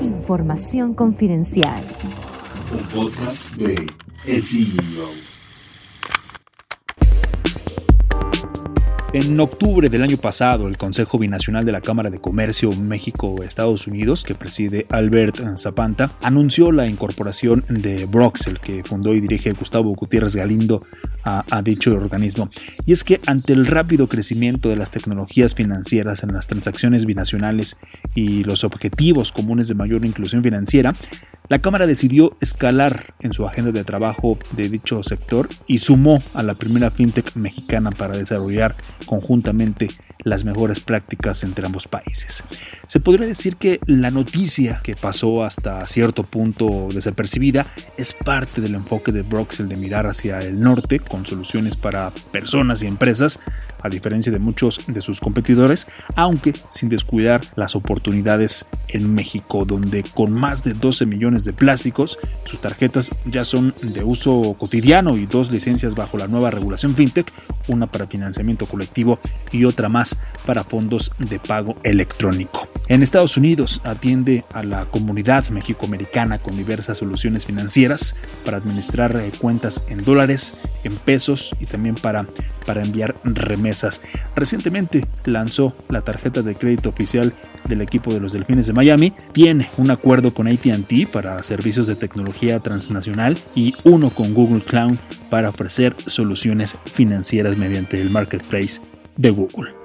Información confidencial. Un podcast de El CEO. En octubre del año pasado, el Consejo Binacional de la Cámara de Comercio México-Estados Unidos, que preside Albert Zapanta, anunció la incorporación de Broxel, que fundó y dirige Gustavo Gutiérrez Galindo a, a, dicho organismo. Y es que ante el rápido crecimiento de las tecnologías financieras en las transacciones binacionales y los objetivos comunes de mayor inclusión financiera, la Cámara decidió escalar en su agenda de trabajo de dicho sector y sumó a la primera fintech mexicana para desarrollar conjuntamente las mejores prácticas entre ambos países. Se podría decir que la noticia que pasó hasta cierto punto desapercibida es parte del enfoque de Broxel de mirar hacia el norte con soluciones para personas y empresas, a diferencia de muchos de sus competidores, aunque sin descuidar las oportunidades en México, donde con más de 12 millones de plásticos, sus tarjetas ya son de uso cotidiano y dos licencias bajo la nueva regulación FinTech, una para financiamiento colectivo y otra más para fondos de pago electrónico. En Estados Unidos atiende a la comunidad mexicoamericana con diversas soluciones financieras para administrar eh, cuentas en dólares, en pesos y también para, para enviar remesas. Recientemente lanzó la tarjeta de crédito oficial del equipo de los Delfines de Miami, tiene un acuerdo con ATT para servicios de tecnología transnacional y uno con Google Cloud para ofrecer soluciones financieras mediante el marketplace de Google.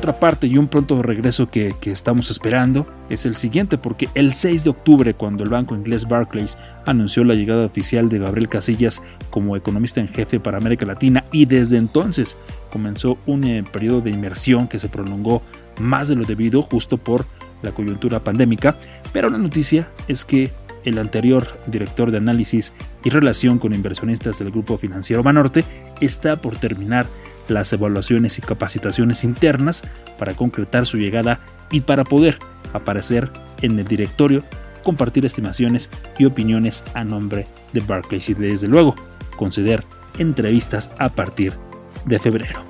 Otra parte, y un pronto regreso que, que, estamos esperando es el siguiente, porque el 6 de octubre, cuando el banco inglés Barclays anunció la llegada oficial de Gabriel Casillas como economista en jefe para América Latina, y desde entonces comenzó un eh, periodo de inmersión que se prolongó más de lo debido justo por la coyuntura pandémica, pero la noticia es que el anterior director de análisis y relación con inversionistas del grupo financiero Banorte está por terminar las evaluaciones y capacitaciones internas para concretar su llegada y para poder aparecer en el directorio, compartir estimaciones y opiniones a nombre de Barclays y desde luego conceder entrevistas a partir de febrero.